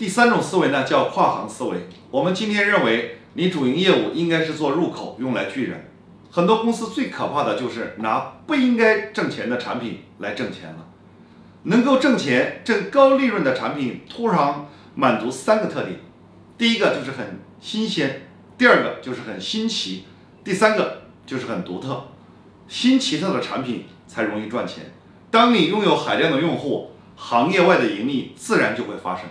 第三种思维呢叫跨行思维。我们今天认为你主营业务应该是做入口用来聚人。很多公司最可怕的就是拿不应该挣钱的产品来挣钱了。能够挣钱挣高利润的产品通常满足三个特点。第一个就是很新鲜第二个就是很新奇第三个就是很独特。新奇特的产品才容易赚钱。当你拥有海量的用户行业外的盈利自然就会发生。